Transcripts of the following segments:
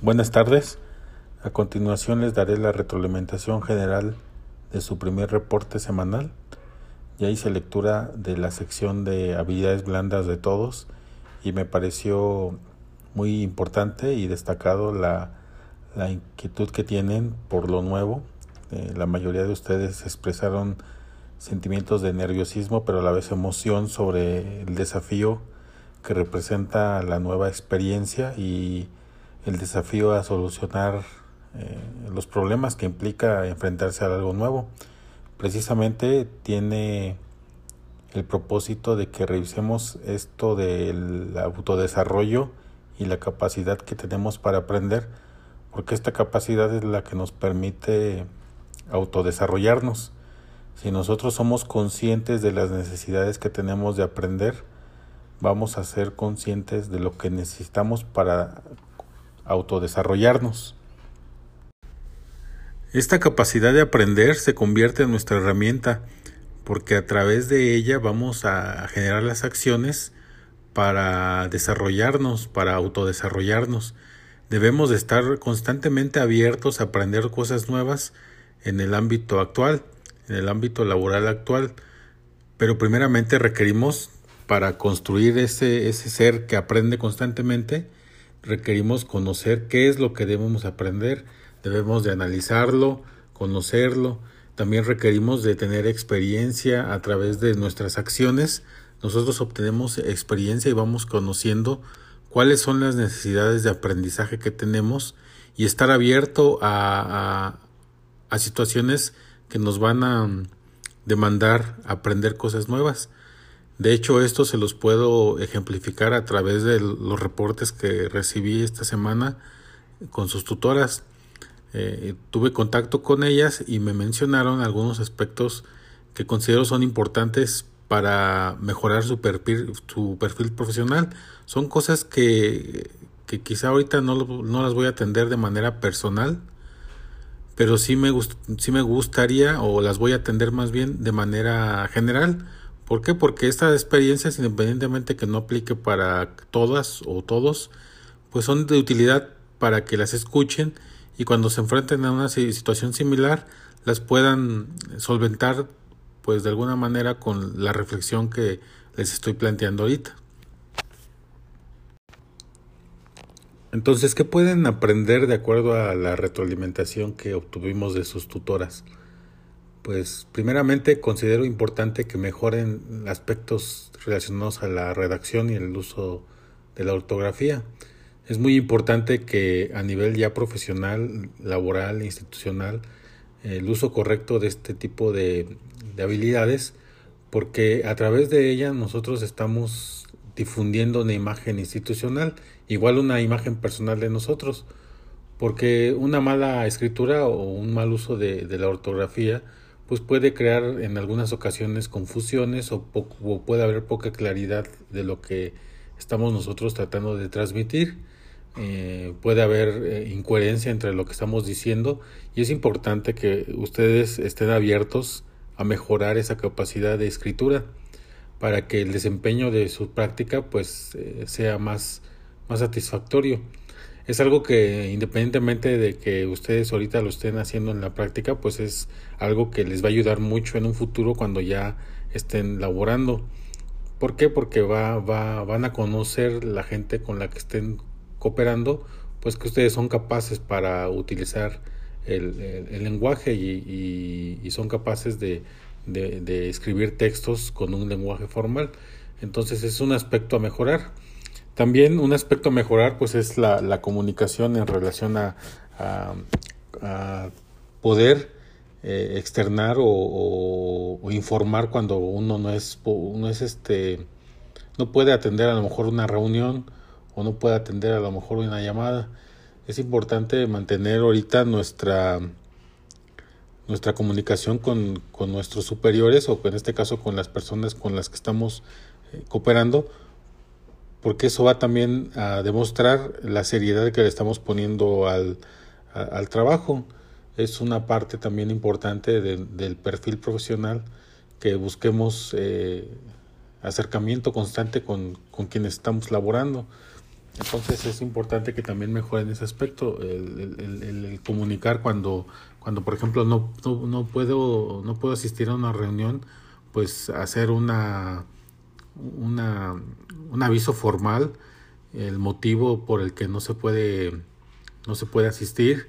Buenas tardes. A continuación les daré la retroalimentación general de su primer reporte semanal. Ya hice lectura de la sección de habilidades blandas de todos y me pareció muy importante y destacado la, la inquietud que tienen por lo nuevo. Eh, la mayoría de ustedes expresaron sentimientos de nerviosismo, pero a la vez emoción sobre el desafío que representa la nueva experiencia y el desafío a solucionar eh, los problemas que implica enfrentarse a algo nuevo. Precisamente tiene el propósito de que revisemos esto del autodesarrollo y la capacidad que tenemos para aprender, porque esta capacidad es la que nos permite autodesarrollarnos. Si nosotros somos conscientes de las necesidades que tenemos de aprender, vamos a ser conscientes de lo que necesitamos para autodesarrollarnos. Esta capacidad de aprender se convierte en nuestra herramienta porque a través de ella vamos a generar las acciones para desarrollarnos, para autodesarrollarnos. Debemos de estar constantemente abiertos a aprender cosas nuevas en el ámbito actual, en el ámbito laboral actual, pero primeramente requerimos para construir ese, ese ser que aprende constantemente, requerimos conocer qué es lo que debemos aprender, debemos de analizarlo, conocerlo, también requerimos de tener experiencia a través de nuestras acciones. Nosotros obtenemos experiencia y vamos conociendo cuáles son las necesidades de aprendizaje que tenemos y estar abierto a, a, situaciones que nos van a demandar aprender cosas nuevas. De hecho, esto se los puedo ejemplificar a través de los reportes que recibí esta semana con sus tutoras. Eh, tuve contacto con ellas y me mencionaron algunos aspectos que considero son importantes para mejorar su perfil, su perfil profesional. Son cosas que, que quizá ahorita no, no, las voy a atender de manera personal, pero sí me, sí me gustaría o las voy a atender más bien de manera general. ¿Por qué? Porque estas experiencias, independientemente que no aplique para todas o todos, pues son de utilidad para que las escuchen y cuando se enfrenten a una situación similar las puedan solventar pues de alguna manera con la reflexión que les estoy planteando ahorita. Entonces, ¿qué pueden aprender de acuerdo a la retroalimentación que obtuvimos de sus tutoras? Pues primeramente considero importante que mejoren aspectos relacionados a la redacción y el uso de la ortografía. Es muy importante que a nivel ya profesional, laboral, institucional, el uso correcto de este tipo de, habilidades, porque a través de ella nosotros estamos difundiendo una imagen institucional, igual una imagen personal de nosotros, porque una mala escritura o un mal uso de, la ortografía pues puede crear en algunas ocasiones confusiones o, o puede haber poca claridad de lo que estamos nosotros tratando de transmitir eh, puede haber eh, incoherencia entre lo que estamos diciendo y es importante que ustedes estén abiertos a mejorar esa capacidad de escritura para que el desempeño de su práctica pues eh, sea más, más satisfactorio. Es algo que independientemente de que ustedes ahorita lo estén haciendo en la práctica, pues es algo que les va a ayudar mucho en un futuro cuando ya estén laborando. ¿Por qué? Porque va, va, van a conocer la gente con la que estén cooperando, pues que ustedes son capaces para utilizar el, lenguaje y, son capaces de, escribir textos con un lenguaje formal. Entonces es un aspecto a mejorar. También un aspecto a mejorar pues es la, la comunicación en relación a, a, poder eh, externar o, o, informar cuando uno no es, uno es este, no puede atender a lo mejor una reunión o no puede atender a lo mejor una llamada. Es importante mantener ahorita nuestra nuestra comunicación con, con nuestros superiores o en este caso con las personas con las que estamos eh, cooperando porque eso va también a demostrar la seriedad que le estamos poniendo al, al trabajo. Es una parte también importante del perfil profesional que busquemos eh, acercamiento constante con, con quienes estamos laborando. Entonces es importante que también mejoren ese aspecto, el, el, comunicar cuando, cuando por ejemplo no, no, no, puedo, no puedo asistir a una reunión, pues hacer una, una, un aviso formal, el motivo por el que no se puede, no se puede asistir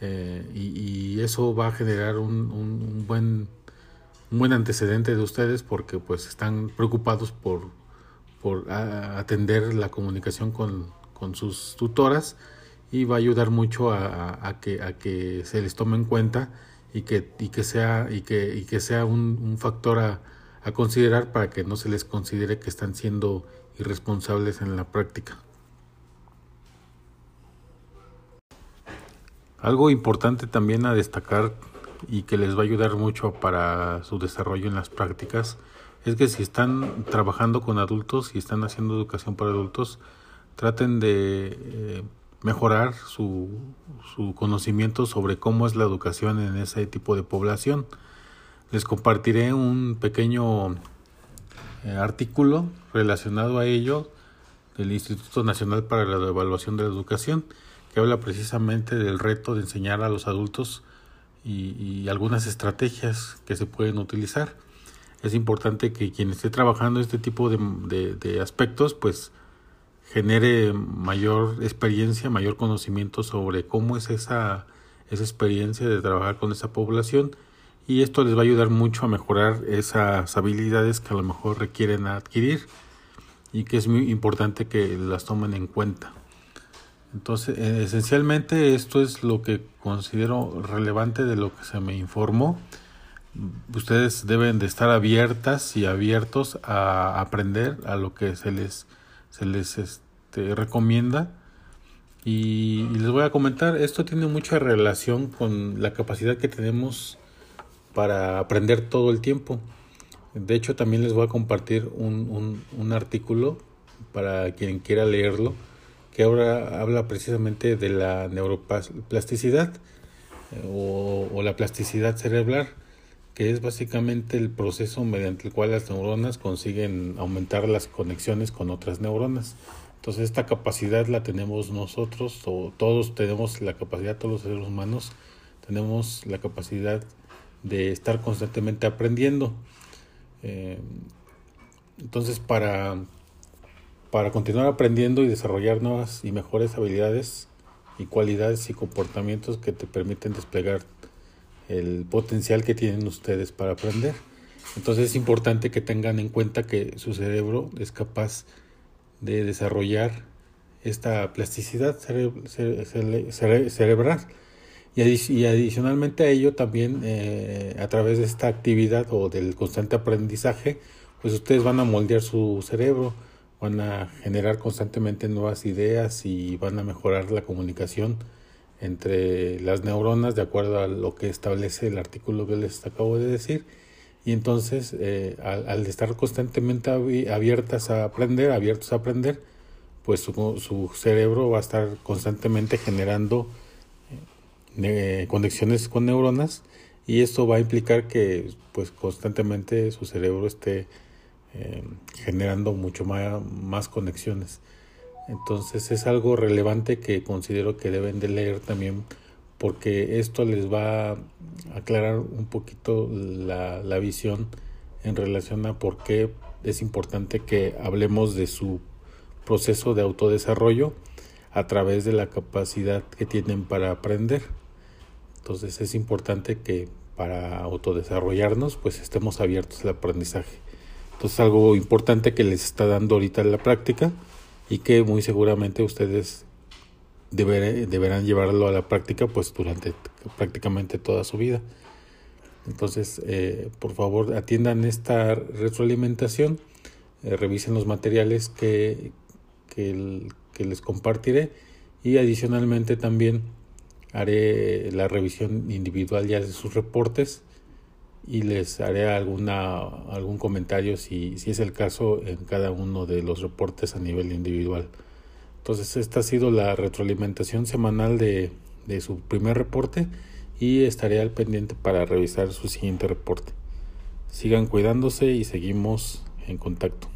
eh, y, eso va a generar un, un, buen, un buen antecedente de ustedes porque pues están preocupados por por atender la comunicación con, con, sus tutoras y va a ayudar mucho a, que, a que se les tome en cuenta y que, y que sea, y que, y que sea un, un factor a, a considerar para que no se les considere que están siendo irresponsables en la práctica. Algo importante también a destacar y que les va a ayudar mucho para su desarrollo en las prácticas es que si están trabajando con adultos y están haciendo educación para adultos, traten de eh, mejorar su, su, conocimiento sobre cómo es la educación en ese tipo de población. Les compartiré un pequeño eh, artículo relacionado a ello del Instituto Nacional para la Evaluación de la Educación, que habla precisamente del reto de enseñar a los adultos y, algunas estrategias que se pueden utilizar. Es importante que quien esté trabajando este tipo de, de, aspectos, pues genere mayor experiencia, mayor conocimiento sobre cómo es esa, esa experiencia de trabajar con esa población y esto les va a ayudar mucho a mejorar esas habilidades que a lo mejor requieren adquirir y que es muy importante que las tomen en cuenta. Entonces, eh, esencialmente esto es lo que considero relevante de lo que se me informó ustedes deben de estar abiertas y abiertos a aprender a lo que se les se les este, recomienda y, les voy a comentar esto tiene mucha relación con la capacidad que tenemos para aprender todo el tiempo de hecho también les voy a compartir un, un, un artículo para quien quiera leerlo que ahora habla precisamente de la neuroplasticidad eh, o, o la plasticidad cerebral que es básicamente el proceso mediante el cual las neuronas consiguen aumentar las conexiones con otras neuronas. Entonces esta capacidad la tenemos nosotros, o todos tenemos la capacidad, todos los seres humanos tenemos la capacidad de estar constantemente aprendiendo. Eh, entonces para, para continuar aprendiendo y desarrollar nuevas y mejores habilidades y cualidades y comportamientos que te permiten desplegar el potencial que tienen ustedes para aprender. Entonces es importante que tengan en cuenta que su cerebro es capaz de desarrollar esta plasticidad cerebral. Y, adicionalmente a ello también eh, a través de esta actividad o del constante aprendizaje, pues ustedes van a moldear su cerebro, van a generar constantemente nuevas ideas y van a mejorar la comunicación entre las neuronas de acuerdo a lo que establece el artículo que les acabo de decir. Y entonces eh, al, estar constantemente abiertas a aprender, abiertos a aprender, pues su, su cerebro va a estar constantemente generando conexiones con neuronas y esto va a implicar que pues constantemente su cerebro esté eh, generando mucho más, más conexiones. Entonces es algo relevante que considero que deben de leer también porque esto les va a aclarar un poquito la, la visión en relación a por qué es importante que hablemos de su proceso de autodesarrollo a través de la capacidad que tienen para aprender. Entonces es importante que para autodesarrollarnos pues estemos abiertos al aprendizaje. Entonces algo importante que les está dando ahorita la práctica y que muy seguramente ustedes deberán llevarlo a la práctica pues durante prácticamente toda su vida. Entonces, eh, por favor, atiendan esta retroalimentación, eh, revisen los materiales que, que, que, les compartiré y adicionalmente también haré la revisión individual ya de sus reportes y les haré alguna, algún comentario si, si es el caso en cada uno de los reportes a nivel individual. Entonces esta ha sido la retroalimentación semanal de, de su primer reporte y estaré al pendiente para revisar su siguiente reporte. Sigan cuidándose y seguimos en contacto.